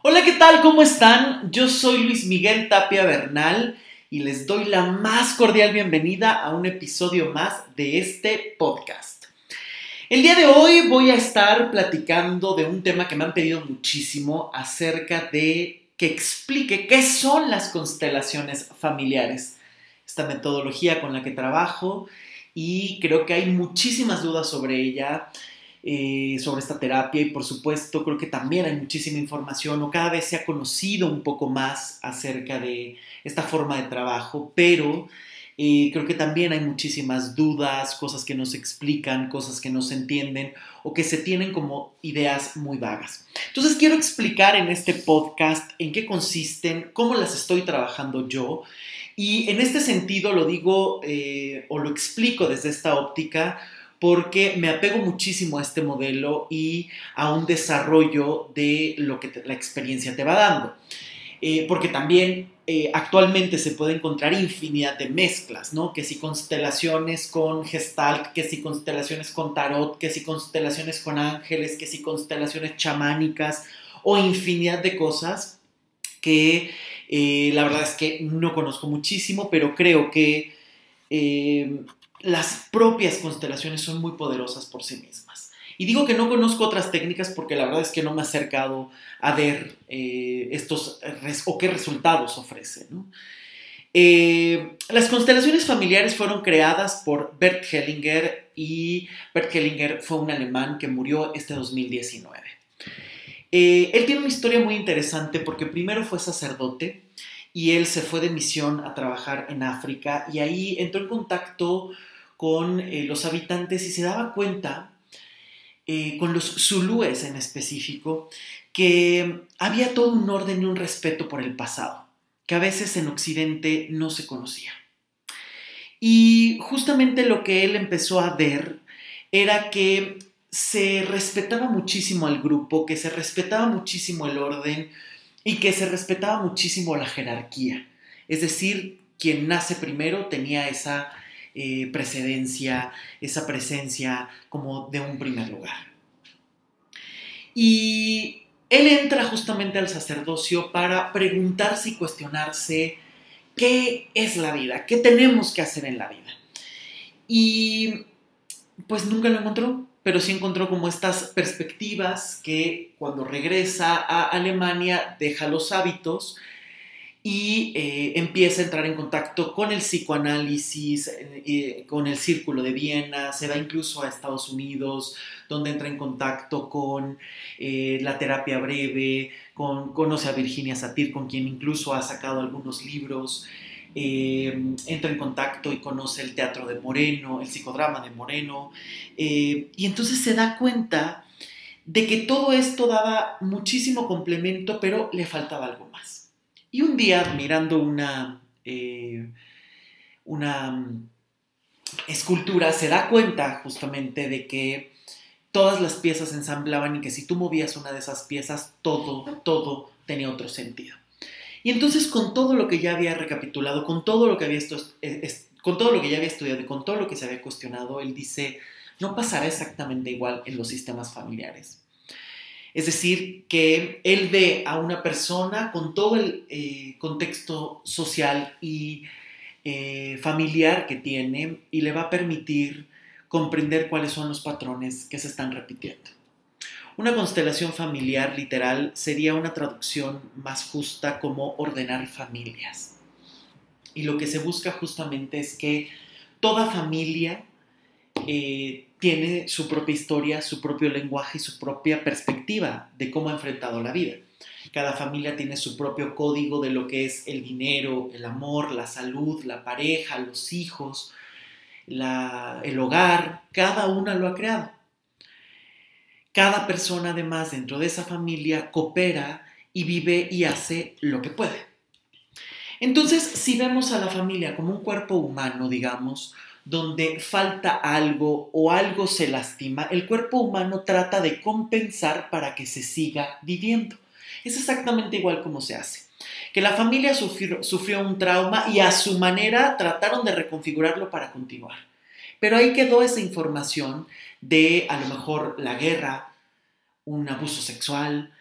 Hola, ¿qué tal? ¿Cómo están? Yo soy Luis Miguel Tapia Bernal y les doy la más cordial bienvenida a un episodio más de este podcast. El día de hoy voy a estar platicando de un tema que me han pedido muchísimo acerca de que explique qué son las constelaciones familiares, esta metodología con la que trabajo y creo que hay muchísimas dudas sobre ella. Eh, sobre esta terapia y por supuesto creo que también hay muchísima información o cada vez se ha conocido un poco más acerca de esta forma de trabajo, pero eh, creo que también hay muchísimas dudas, cosas que no se explican, cosas que no se entienden o que se tienen como ideas muy vagas. Entonces quiero explicar en este podcast en qué consisten, cómo las estoy trabajando yo y en este sentido lo digo eh, o lo explico desde esta óptica porque me apego muchísimo a este modelo y a un desarrollo de lo que la experiencia te va dando. Eh, porque también eh, actualmente se puede encontrar infinidad de mezclas, ¿no? Que si constelaciones con gestalt, que si constelaciones con tarot, que si constelaciones con ángeles, que si constelaciones chamánicas o infinidad de cosas que eh, la verdad es que no conozco muchísimo, pero creo que las propias constelaciones son muy poderosas por sí mismas. Y digo que no conozco otras técnicas porque la verdad es que no me he acercado a ver eh, estos o qué resultados ofrece. Eh, las constelaciones familiares fueron creadas por Bert Hellinger y Bert Hellinger fue un alemán que murió este 2019. Eh, él tiene una historia muy interesante porque primero fue sacerdote y él se fue de misión a trabajar en África y ahí entró en contacto con eh, los habitantes y se daba cuenta, eh, con los zulúes en específico, que había todo un orden y un respeto por el pasado, que a veces en Occidente no se conocía. Y justamente lo que él empezó a ver era que se respetaba muchísimo al grupo, que se respetaba muchísimo el orden y que se respetaba muchísimo la jerarquía. Es decir, quien nace primero tenía esa eh, precedencia, esa presencia como de un primer lugar. Y él entra justamente al sacerdocio para preguntarse y cuestionarse qué es la vida, qué tenemos que hacer en la vida. Y pues nunca lo encontró, pero sí encontró como estas perspectivas que cuando regresa a Alemania deja los hábitos y eh, empieza a entrar en contacto con el psicoanálisis, eh, con el Círculo de Viena, se va incluso a Estados Unidos, donde entra en contacto con eh, la terapia breve, con, conoce a Virginia Satir, con quien incluso ha sacado algunos libros, entra en contacto y conoce el teatro de Moreno, el psicodrama de Moreno, y entonces se da cuenta de que todo esto daba muchísimo complemento, pero le faltaba algo más. Y un día, mirando una, eh, una mm, escultura, se da cuenta justamente de que todas las piezas ensamblaban y que si tú movías una de esas piezas, todo, todo tenía otro sentido. Y entonces con todo lo que ya había recapitulado, con todo lo que había eh, con todo lo que ya había estudiado y con todo lo que se había cuestionado, él dice, no pasará exactamente igual en los sistemas familiares. Es decir, que él ve a una persona con todo el eh, contexto social y eh, familiar que tiene y le va a permitir comprender cuáles son los patrones que se están repitiendo. Una constelación familiar literal sería una traducción más justa como ordenar familias. Y lo que se busca justamente es que toda familia eh, tiene su propia historia, su propio lenguaje y su propia perspectiva de cómo ha enfrentado la vida. Cada familia tiene su propio código de lo que es el dinero, el amor, la salud, la pareja, los hijos, el hogar. Cada una lo ha creado. Cada persona además dentro de esa familia coopera y vive y hace lo que puede. Entonces, si vemos a la familia como un cuerpo humano, digamos, donde falta algo o algo se lastima, el cuerpo humano trata de compensar para que se siga viviendo. Es exactamente igual como se hace. Que la familia sufrió, un trauma y a su manera trataron de reconfigurarlo para continuar. Pero ahí quedó esa información de a lo mejor la guerra, un abuso sexual,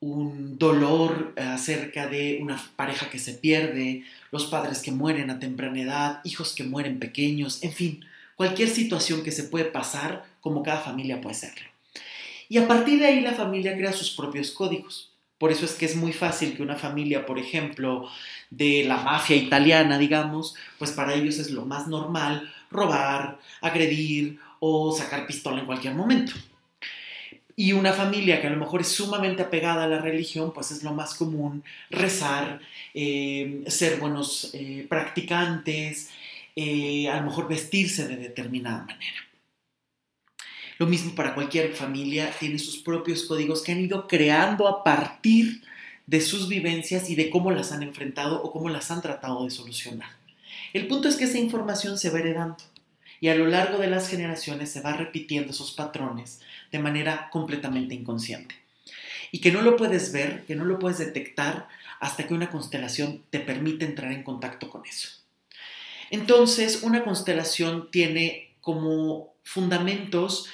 un dolor acerca de una pareja que se pierde, los padres que mueren a temprana edad, hijos que mueren pequeños, en fin, cualquier situación que se puede pasar como cada familia puede serlo. Y a partir de ahí la familia crea sus propios códigos. Por eso es que es muy fácil que una familia, por ejemplo, de la mafia italiana, digamos, pues para ellos es lo más normal robar, agredir o sacar pistola en cualquier momento. Y una familia que a lo mejor es sumamente apegada a la religión, pues es lo más común rezar, eh, ser buenos eh, practicantes, eh, a lo mejor vestirse de determinada manera. Lo mismo para cualquier familia, tiene sus propios códigos que han ido creando a partir de sus vivencias y de cómo las han enfrentado o cómo las han tratado de solucionar. El punto es que esa información se va heredando y a lo largo de las generaciones se va repitiendo esos patrones de manera completamente inconsciente. Y que no lo puedes ver, que no lo puedes detectar hasta que una constelación te permite entrar en contacto con eso. Entonces, una constelación tiene como fundamentos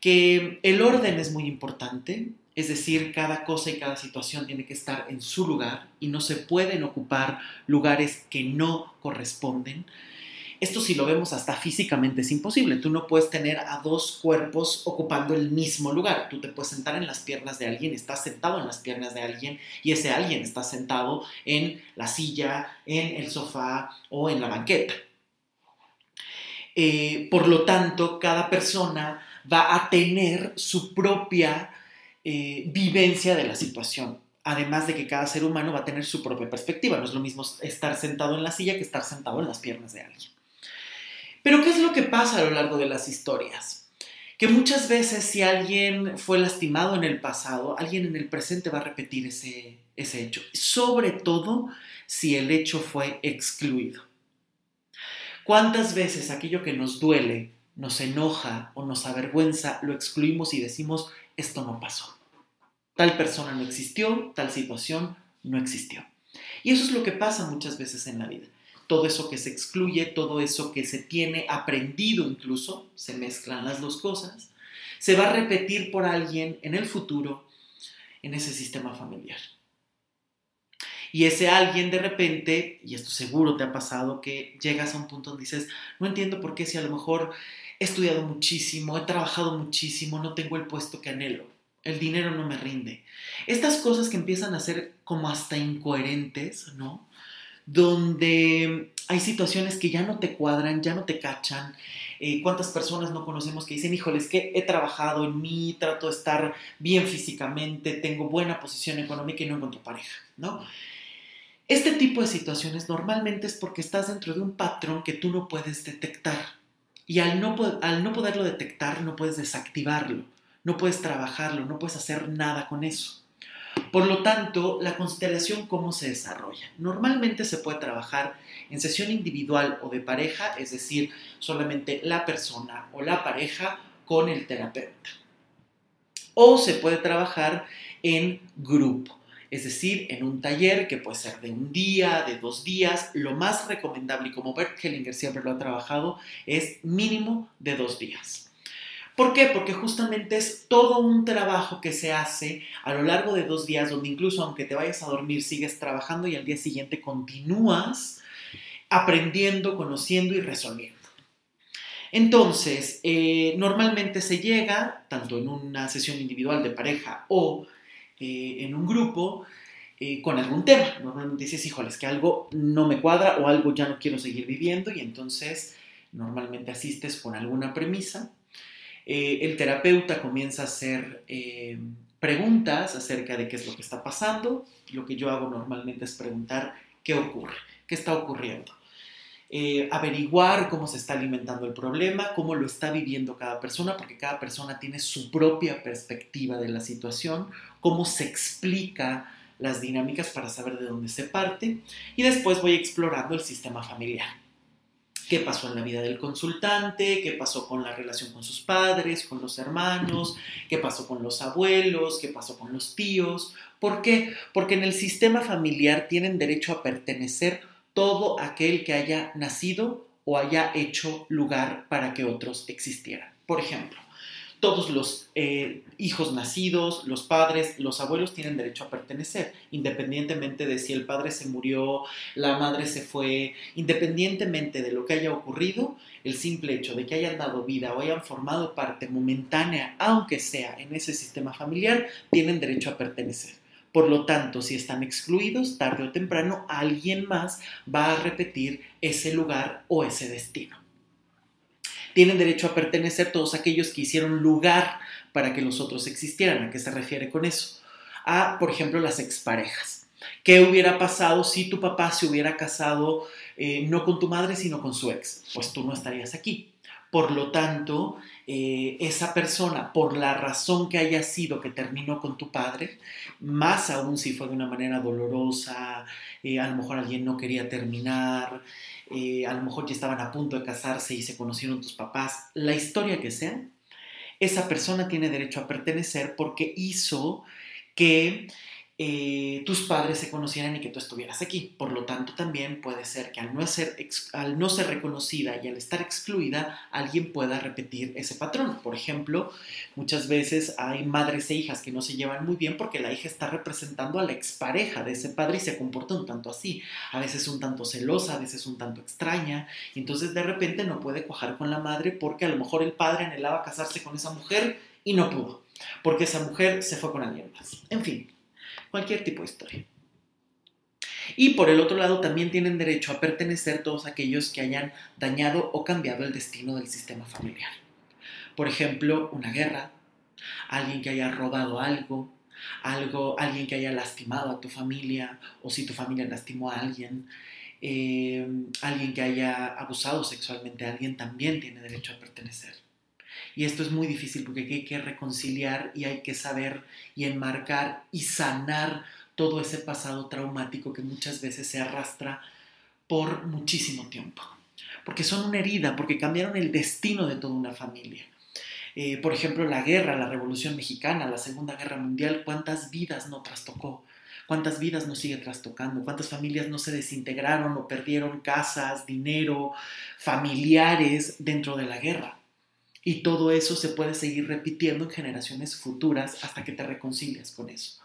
que el orden es muy importante, es decir, cada cosa y cada situación tiene que estar en su lugar y no se pueden ocupar lugares que no corresponden. Esto si lo vemos hasta físicamente es imposible. Tú no puedes tener a dos cuerpos ocupando el mismo lugar. Tú te puedes sentar en las piernas de alguien, estás sentado en las piernas de alguien y ese alguien está sentado en la silla, en el sofá o en la banqueta. Eh, por lo tanto, cada persona va a tener su propia eh, vivencia de la situación. Además de que cada ser humano va a tener su propia perspectiva. No es lo mismo estar sentado en la silla que estar sentado en las piernas de alguien. Pero ¿qué es lo que pasa a lo largo de las historias? Que muchas veces si alguien fue lastimado en el pasado, alguien en el presente va a repetir ese, ese hecho. Sobre todo si el hecho fue excluido. ¿Cuántas veces aquello que nos duele, nos enoja o nos avergüenza, lo excluimos y decimos, esto no pasó? Tal persona no existió, tal situación no existió. Y eso es lo que pasa muchas veces en la vida todo eso que se excluye, todo eso que se tiene aprendido incluso, se mezclan las dos cosas, se va a repetir por alguien en el futuro en ese sistema familiar. Y ese alguien de repente, y esto seguro te ha pasado, que llegas a un punto donde dices, no entiendo por qué si a lo mejor he estudiado muchísimo, he trabajado muchísimo, no tengo el puesto que anhelo, el dinero no me rinde. Estas cosas que empiezan a ser como hasta incoherentes, ¿no? Donde hay situaciones que ya no te cuadran, ya no te cachan. Eh, ¿Cuántas personas no conocemos que dicen, híjole, es que he trabajado en mí, trato de estar bien físicamente, tengo buena posición económica y no encuentro pareja, ¿no? Este tipo de situaciones normalmente es porque estás dentro de un patrón que tú no puedes detectar. Y al no, al no poderlo detectar, no puedes desactivarlo, no puedes trabajarlo, no puedes hacer nada con eso. Por lo tanto, la constelación, ¿cómo se desarrolla? Normalmente se puede trabajar en sesión individual o de pareja, es decir, solamente la persona o la pareja con el terapeuta. O se puede trabajar en grupo, es decir, en un taller que puede ser de un día, de dos días. Lo más recomendable, y como Bert Hellinger siempre lo ha trabajado, es mínimo de dos días. ¿Por qué? Porque justamente es todo un trabajo que se hace a lo largo de dos días, donde incluso aunque te vayas a dormir, sigues trabajando y al día siguiente continúas aprendiendo, conociendo y resolviendo. Entonces, eh, normalmente se llega, tanto en una sesión individual de pareja o eh, en un grupo, eh, con algún tema. Normalmente dices, híjoles, que algo no me cuadra o algo ya no quiero seguir viviendo y entonces normalmente asistes con alguna premisa eh, el terapeuta comienza a hacer eh, preguntas acerca de qué es lo que está pasando. Lo que yo hago normalmente es preguntar qué ocurre, qué está ocurriendo. Eh, averiguar cómo se está alimentando el problema, cómo lo está viviendo cada persona, porque cada persona tiene su propia perspectiva de la situación, cómo se explica las dinámicas para saber de dónde se parte y después voy explorando el sistema familiar qué pasó en la vida del consultante, qué pasó con la relación con sus padres, con los hermanos, qué pasó con los abuelos, qué pasó con los tíos. ¿Por qué? Porque en el sistema familiar tienen derecho a pertenecer todo aquel que haya nacido o haya hecho lugar para que otros existieran. Por ejemplo, todos los eh, hijos nacidos, los padres, los abuelos tienen derecho a pertenecer, independientemente de si el padre se murió, la madre se fue, independientemente de lo que haya ocurrido, el simple hecho de que hayan dado vida o hayan formado parte momentánea, aunque sea en ese sistema familiar, tienen derecho a pertenecer. Por lo tanto, si están excluidos, tarde o temprano alguien más va a repetir ese lugar o ese destino tienen derecho a pertenecer todos aquellos que hicieron lugar para que los otros existieran. ¿A qué se refiere con eso? A, por ejemplo, las exparejas. ¿Qué hubiera pasado si tu papá se hubiera casado eh, no con tu madre, sino con su ex? Pues tú no estarías aquí. Por lo tanto, eh, esa persona, por la razón que haya sido que terminó con tu padre, más aún si fue de una manera dolorosa, eh, a lo mejor alguien no quería terminar, eh, a lo mejor ya estaban a punto de casarse y se conocieron tus papás, la historia que sea, esa persona tiene derecho a pertenecer porque hizo que eh, tus padres se conocieran y que tú estuvieras aquí. Por lo tanto, también puede ser que al no, ser, reconocida y al estar excluida, alguien pueda repetir ese patrón. Por ejemplo, muchas veces hay madres e hijas que no se llevan muy bien porque la hija está representando a la expareja de ese padre y se comporta un tanto así. A veces un tanto celosa, a veces un tanto extraña. Y entonces de repente no puede cuajar con la madre porque a lo mejor el padre anhelaba casarse con esa mujer y no pudo. Porque esa mujer se fue con alguien más. En fin, cualquier tipo de historia. Y por el otro lado, también tienen derecho a pertenecer todos aquellos que hayan dañado o cambiado el destino del sistema familiar. Por ejemplo, una guerra, alguien que haya robado algo, algo alguien que haya lastimado a tu familia, o si tu familia lastimó a alguien, eh, alguien que haya abusado sexualmente a alguien, también tiene derecho a pertenecer. Y esto es muy difícil porque hay que reconciliar y hay que saber y enmarcar y sanar todo ese pasado traumático que muchas veces se arrastra por muchísimo tiempo. Porque son una herida, porque cambiaron el destino de toda una familia. Eh, por ejemplo, la guerra, la Revolución Mexicana, la Segunda Guerra Mundial, ¿cuántas vidas no trastocó? ¿Cuántas vidas no sigue trastocando? ¿Cuántas familias no se desintegraron o perdieron casas, dinero, familiares dentro de la guerra? Y todo eso se puede seguir repitiendo en generaciones futuras hasta que te reconcilias con eso.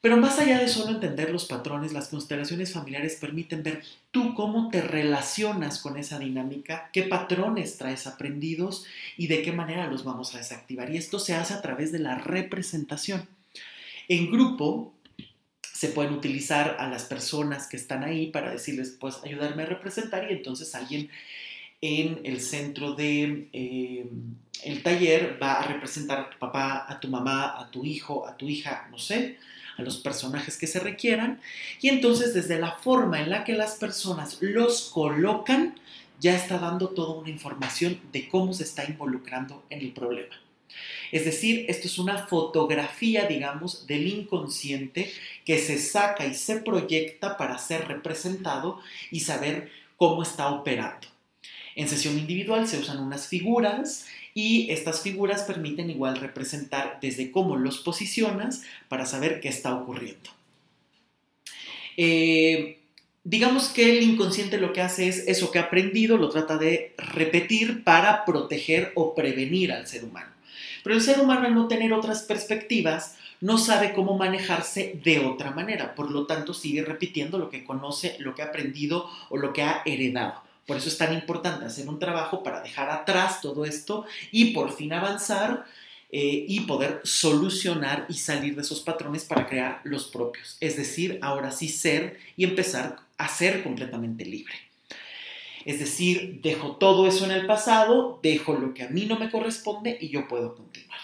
Pero más allá de solo entender los patrones, las constelaciones familiares permiten ver tú cómo te relacionas con esa dinámica, qué patrones traes aprendidos y de qué manera los vamos a desactivar. Y esto se hace a través de la representación. En grupo se pueden utilizar a las personas que están ahí para decirles, pues ayudarme a representar y entonces alguien en el centro de eh, el taller va a representar a tu papá, a tu mamá, a tu hijo, a tu hija, no sé, a los personajes que se requieran. Y entonces desde la forma en la que las personas los colocan, ya está dando toda una información de cómo se está involucrando en el problema. Es decir, esto es una fotografía, digamos, del inconsciente que se saca y se proyecta para ser representado y saber cómo está operando. En sesión individual se usan unas figuras y estas figuras permiten igual representar desde cómo los posicionas para saber qué está ocurriendo. Eh, digamos que el inconsciente lo que hace es eso que ha aprendido, lo trata de repetir para proteger o prevenir al ser humano. Pero el ser humano al no tener otras perspectivas, no sabe cómo manejarse de otra manera. Por lo tanto, sigue repitiendo lo que conoce, lo que ha aprendido o lo que ha heredado. Por eso es tan importante hacer un trabajo para dejar atrás todo esto y por fin avanzar eh, y poder solucionar y salir de esos patrones para crear los propios. Es decir, ahora sí ser y empezar a ser completamente libre. Es decir, dejo todo eso en el pasado, dejo lo que a mí no me corresponde y yo puedo continuar.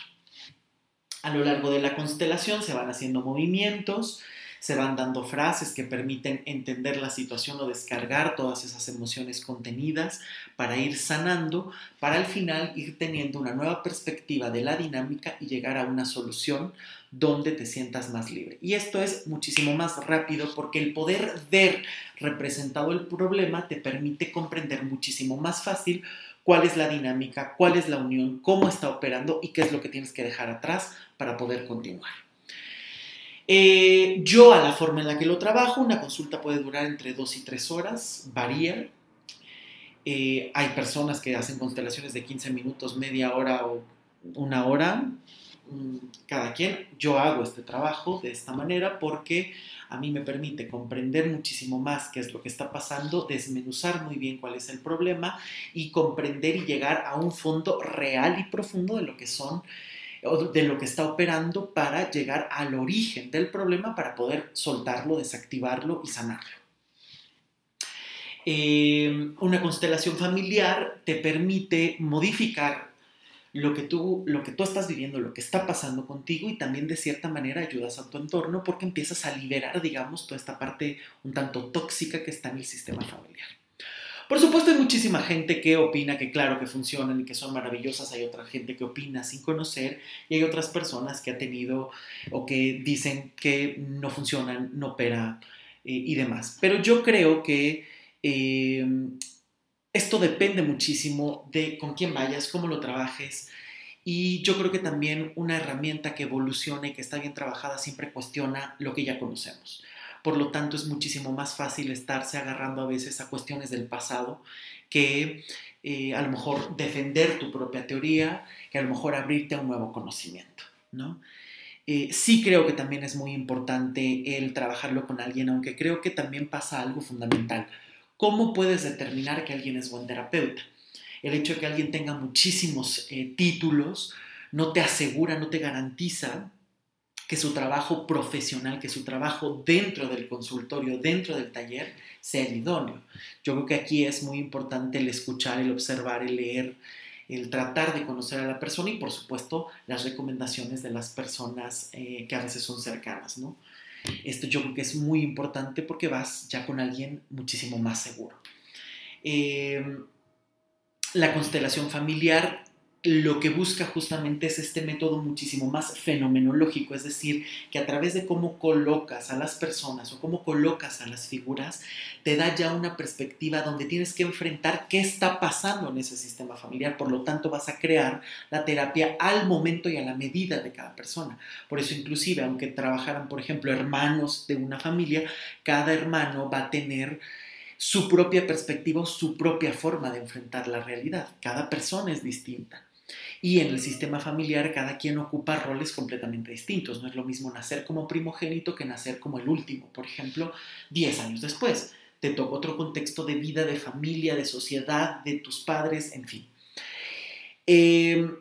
A lo largo de la constelación se van haciendo movimientos, se van dando frases que permiten entender la situación o descargar todas esas emociones contenidas para ir sanando, para al final ir teniendo una nueva perspectiva de la dinámica y llegar a una solución donde te sientas más libre. Y esto es muchísimo más rápido porque el poder ver representado el problema te permite comprender muchísimo más fácil cuál es la dinámica, cuál es la unión, cómo está operando y qué es lo que tienes que dejar atrás para poder continuar. Eh, yo a la forma en la que lo trabajo, una consulta puede durar entre dos y tres horas, varía. Eh, hay personas que hacen constelaciones de 15 minutos, media hora o una hora, mm, cada quien, yo hago este trabajo de esta manera porque a mí me permite comprender muchísimo más qué es lo que está pasando, desmenuzar muy bien cuál es el problema y comprender y llegar a un fondo real y profundo de lo que son de lo que está operando para llegar al origen del problema para poder soltarlo, desactivarlo y sanarlo. Eh, una constelación familiar te permite modificar lo que, tú, lo que tú estás viviendo, lo que está pasando contigo y también de cierta manera ayudas a tu entorno porque empiezas a liberar, digamos, toda esta parte un tanto tóxica que está en el sistema familiar. Por supuesto hay muchísima gente que opina que claro que funcionan y que son maravillosas, hay otra gente que opina sin conocer y hay otras personas que ha tenido o que dicen que no funcionan, no opera eh, y demás. Pero yo creo que eh, esto depende muchísimo de con quién vayas, cómo lo trabajes. Y yo creo que también una herramienta que evoluciona y que está bien trabajada siempre cuestiona lo que ya conocemos. Por lo tanto, es muchísimo más fácil estarse agarrando a veces a cuestiones del pasado que eh, a lo mejor defender tu propia teoría, que a lo mejor abrirte a un nuevo conocimiento. ¿no? Eh, sí creo que también es muy importante el trabajarlo con alguien, aunque creo que también pasa algo fundamental. ¿Cómo puedes determinar que alguien es buen terapeuta? El hecho de que alguien tenga muchísimos eh, títulos no te asegura, no te garantiza que su trabajo profesional, que su trabajo dentro del consultorio, dentro del taller, sea el idóneo. Yo creo que aquí es muy importante el escuchar, el observar, el leer, el tratar de conocer a la persona y por supuesto las recomendaciones de las personas eh, que a veces son cercanas, ¿no? Esto yo creo que es muy importante porque vas ya con alguien muchísimo más seguro. Eh, la constelación familiar lo que busca justamente es este método muchísimo más fenomenológico, es decir, que a través de cómo colocas a las personas o cómo colocas a las figuras, te da ya una perspectiva donde tienes que enfrentar qué está pasando en ese sistema familiar, por lo tanto vas a crear la terapia al momento y a la medida de cada persona. Por eso inclusive, aunque trabajaran, por ejemplo, hermanos de una familia, cada hermano va a tener su propia perspectiva o su propia forma de enfrentar la realidad. Cada persona es distinta. Y en el sistema familiar cada quien ocupa roles completamente distintos. No es lo mismo nacer como primogénito que nacer como el último, por ejemplo, 10 años después. Te toca otro contexto de vida, de familia, de sociedad, de tus padres, en fin. Em,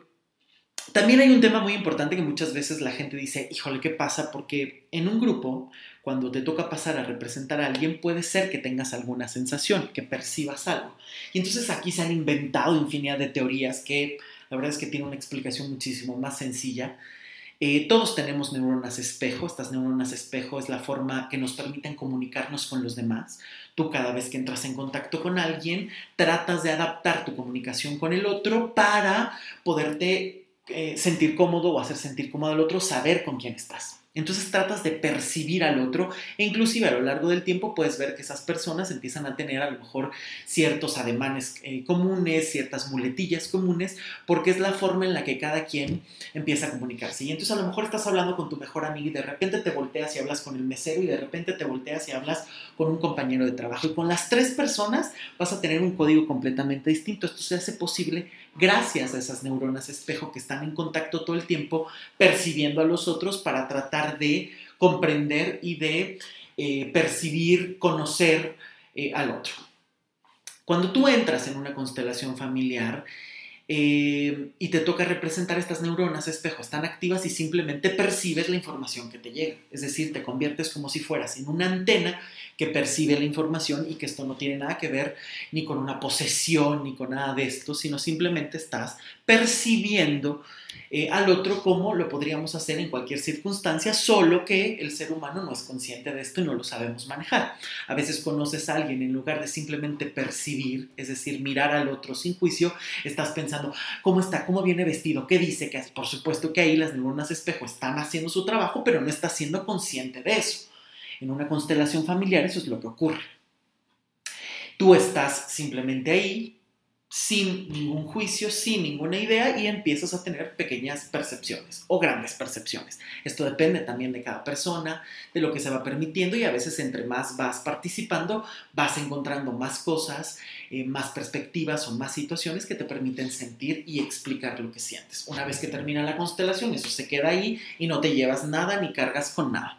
también hay un tema muy importante que muchas veces la gente dice, híjole, ¿qué pasa? Porque en un grupo, cuando te toca pasar a representar a alguien, puede ser que tengas alguna sensación, que percibas algo. Y entonces aquí se han inventado infinidad de teorías que la verdad es que tiene una explicación muchísimo más sencilla. Eh, todos tenemos neuronas espejo, estas neuronas espejo es la forma que nos permiten comunicarnos con los demás. Tú cada vez que entras en contacto con alguien, tratas de adaptar tu comunicación con el otro para poderte eh, sentir cómodo o hacer sentir cómodo al otro, saber con quién estás. Entonces tratas de percibir al otro e inclusive a lo largo del tiempo puedes ver que esas personas empiezan a tener a lo mejor ciertos ademanes eh, comunes, ciertas muletillas comunes, porque es la forma en la que cada quien empieza a comunicarse. Y entonces a lo mejor estás hablando con tu mejor amigo y de repente te volteas y hablas con el mesero y de repente te volteas y hablas con un compañero de trabajo. Y con las tres personas vas a tener un código completamente distinto. Esto se hace posible gracias a esas neuronas espejo que están en contacto todo el tiempo percibiendo a los otros para tratar de comprender y de eh, percibir, conocer eh, al otro. Cuando tú entras en una constelación familiar, eh, y te toca representar estas neuronas espejo, están activas y simplemente percibes la información que te llega. Es decir, te conviertes como si fueras en una antena que percibe la información y que esto no tiene nada que ver ni con una posesión ni con nada de esto, sino simplemente estás percibiendo eh, al otro como lo podríamos hacer en cualquier circunstancia, solo que el ser humano no es consciente de esto y no lo sabemos manejar. A veces conoces a alguien en lugar de simplemente percibir, es decir, mirar al otro sin juicio, estás pensando, ¿cómo está? ¿Cómo viene vestido? ¿Qué dice? Que por supuesto que ahí las neuronas espejo están haciendo su trabajo, pero no estás siendo consciente de eso. En una constelación familiar eso es lo que ocurre. Tú estás simplemente ahí, sin ningún juicio, sin ninguna idea y empiezas a tener pequeñas percepciones o grandes percepciones. Esto depende también de cada persona, de lo que se va permitiendo y a veces entre más vas participando vas encontrando más cosas, eh, más perspectivas o más situaciones que te permiten sentir y explicar lo que sientes. Una vez que termina la constelación, eso se queda ahí y no te llevas nada ni cargas con nada.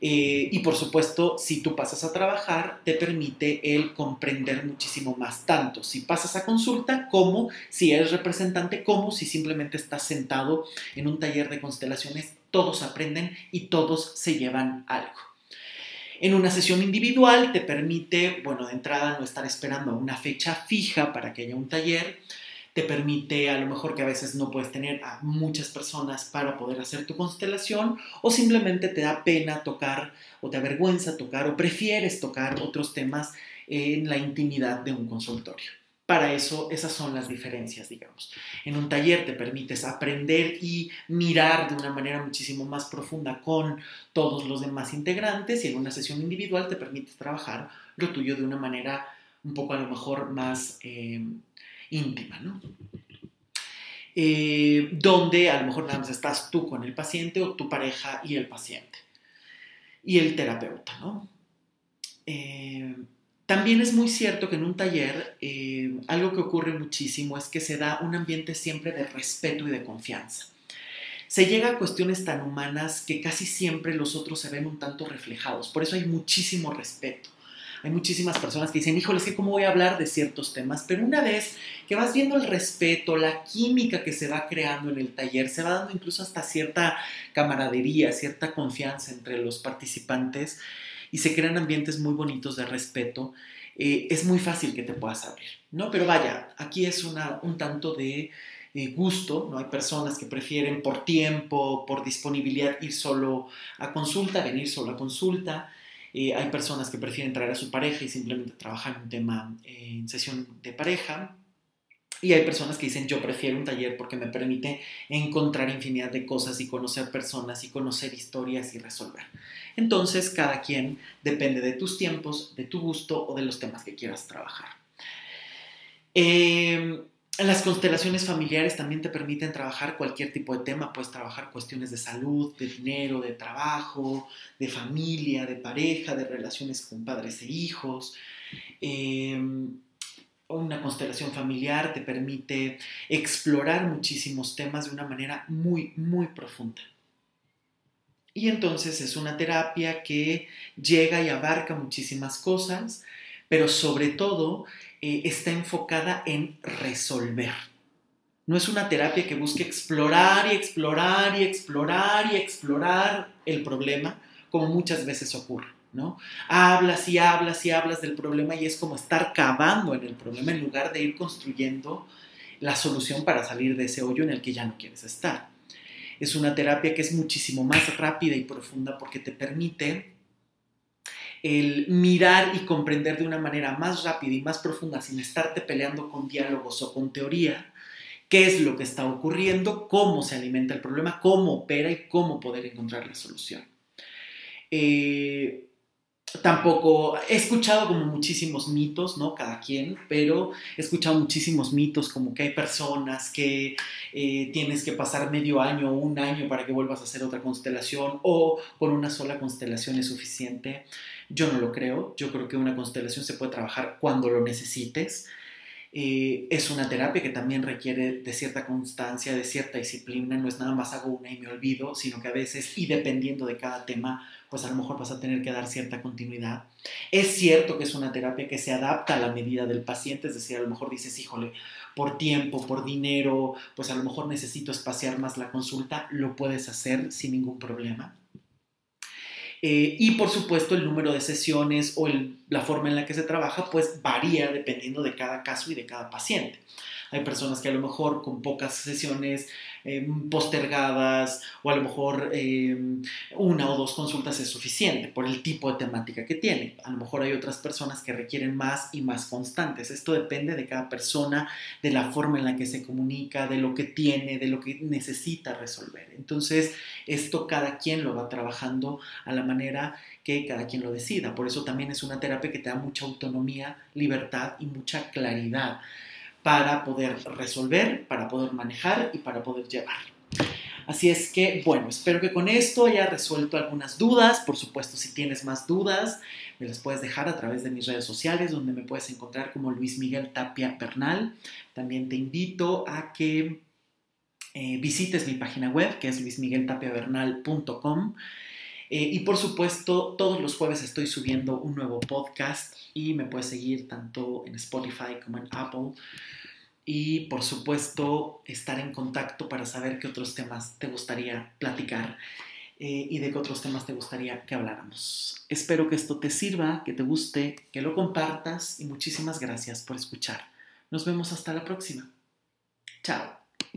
Eh, y por supuesto, si tú pasas a trabajar, te permite el comprender muchísimo más, tanto si pasas a consulta como si eres representante, como si simplemente estás sentado en un taller de constelaciones, todos aprenden y todos se llevan algo. En una sesión individual te permite, bueno, de entrada no estar esperando una fecha fija para que haya un taller, te permite a lo mejor que a veces no puedes tener a muchas personas para poder hacer tu constelación o simplemente te da pena tocar o te avergüenza tocar o prefieres tocar otros temas en la intimidad de un consultorio. Para eso, esas son las diferencias, digamos. En un taller te permites aprender y mirar de una manera muchísimo más profunda con todos los demás integrantes y en una sesión individual te permites trabajar lo tuyo de una manera un poco a lo mejor más eh, íntima, ¿no? Eh, donde a lo mejor nada más estás tú con el paciente o tu pareja y el paciente y el terapeuta, ¿no? Eh, también es muy cierto que en un taller eh, algo que ocurre muchísimo es que se da un ambiente siempre de respeto y de confianza. Se llega a cuestiones tan humanas que casi siempre los otros se ven un tanto reflejados, por eso hay muchísimo respeto hay muchísimas personas que dicen, híjole, es que cómo voy a hablar de ciertos temas, pero una vez que vas viendo el respeto, la química que se va creando en el taller, se va dando incluso hasta cierta camaradería, cierta confianza entre los participantes y se crean ambientes muy bonitos de respeto, eh, es muy fácil que te puedas abrir, ¿no? Pero vaya, aquí es una, un tanto de eh, gusto, ¿no? Hay personas que prefieren por tiempo, por disponibilidad ir solo a consulta, venir solo a consulta, eh, hay personas que prefieren traer a su pareja y simplemente trabajar un tema eh, en sesión de pareja. Y hay personas que dicen, yo prefiero un taller porque me permite encontrar infinidad de cosas y conocer personas y conocer historias y resolver. Entonces, cada quien depende de tus tiempos, de tu gusto o de los temas que quieras trabajar. Eh, las constelaciones familiares también te permiten trabajar cualquier tipo de tema. Puedes trabajar cuestiones de salud, de dinero, de trabajo, de familia, de pareja, de relaciones con padres e hijos. Em, una constelación familiar te permite explorar muchísimos temas de una manera muy, muy profunda. Y entonces es una terapia que llega y abarca muchísimas cosas, pero sobre todo eh, está enfocada en resolver. No es una terapia que busque explorar y explorar y explorar y explorar el problema, como muchas veces ocurre. ¿no? Hablas y hablas y hablas del problema y es como estar cavando en el problema en lugar de ir construyendo la solución para salir de ese hoyo en el que ya no quieres estar. Es una terapia que es muchísimo más rápida y profunda porque te permite el mirar y comprender de una manera más rápida y más profunda sin estarte peleando con diálogos o con teoría qué es lo que está ocurriendo, cómo se alimenta el problema, cómo opera y cómo poder encontrar la solución. Eh, tampoco he escuchado como muchísimos mitos, ¿no? Cada quien, pero he escuchado muchísimos mitos como que hay personas que eh, tienes que pasar medio año o un año para que vuelvas a hacer otra constelación o con una sola constelación es suficiente. Yo no lo creo, yo creo que una constelación se puede trabajar cuando lo necesites. Eh, es una terapia que también requiere de cierta constancia, de cierta disciplina, no es nada más hago una y me olvido, sino que a veces, y dependiendo de cada tema, pues a lo mejor vas a tener que dar cierta continuidad. Es cierto que es una terapia que se adapta a la medida del paciente, es decir, a lo mejor dices, híjole, por tiempo, por dinero, pues a lo mejor necesito espaciar más la consulta, lo puedes hacer sin ningún problema. Eh, y por supuesto el número de sesiones o la forma en la que se trabaja pues varía dependiendo de cada caso y de cada paciente. Hay personas que a lo mejor con pocas sesiones em, postergadas o a lo mejor em, una o dos consultas es suficiente por el tipo de temática que tiene. A lo mejor hay otras personas que requieren más y más constantes. Esto depende de cada persona, de la forma en la que se comunica, de lo que tiene, de lo que necesita resolver. Entonces, esto cada quien lo va trabajando a la manera que cada quien lo decida. Por eso también es una terapia que te da mucha autonomía, libertad y mucha claridad para poder resolver, para poder manejar y para poder llevar. Así es que, bueno, espero que con esto haya resuelto algunas dudas. Por supuesto, si tienes más dudas, me las puedes dejar a través de mis redes sociales, donde me puedes encontrar como Luis Miguel Tapia Bernal. También te invito a que eh, visites mi página web, que es luismigueltapiavernal.com. Eh, y por supuesto, todos los jueves estoy subiendo un nuevo podcast y me puedes seguir tanto en Spotify como en Apple y por supuesto estar en contacto para saber qué otros temas te gustaría platicar eh, y de qué otros temas te gustaría que habláramos. Espero que esto te sirva, que te guste, que lo compartas y muchísimas gracias por escuchar. Nos vemos hasta la próxima. Chao.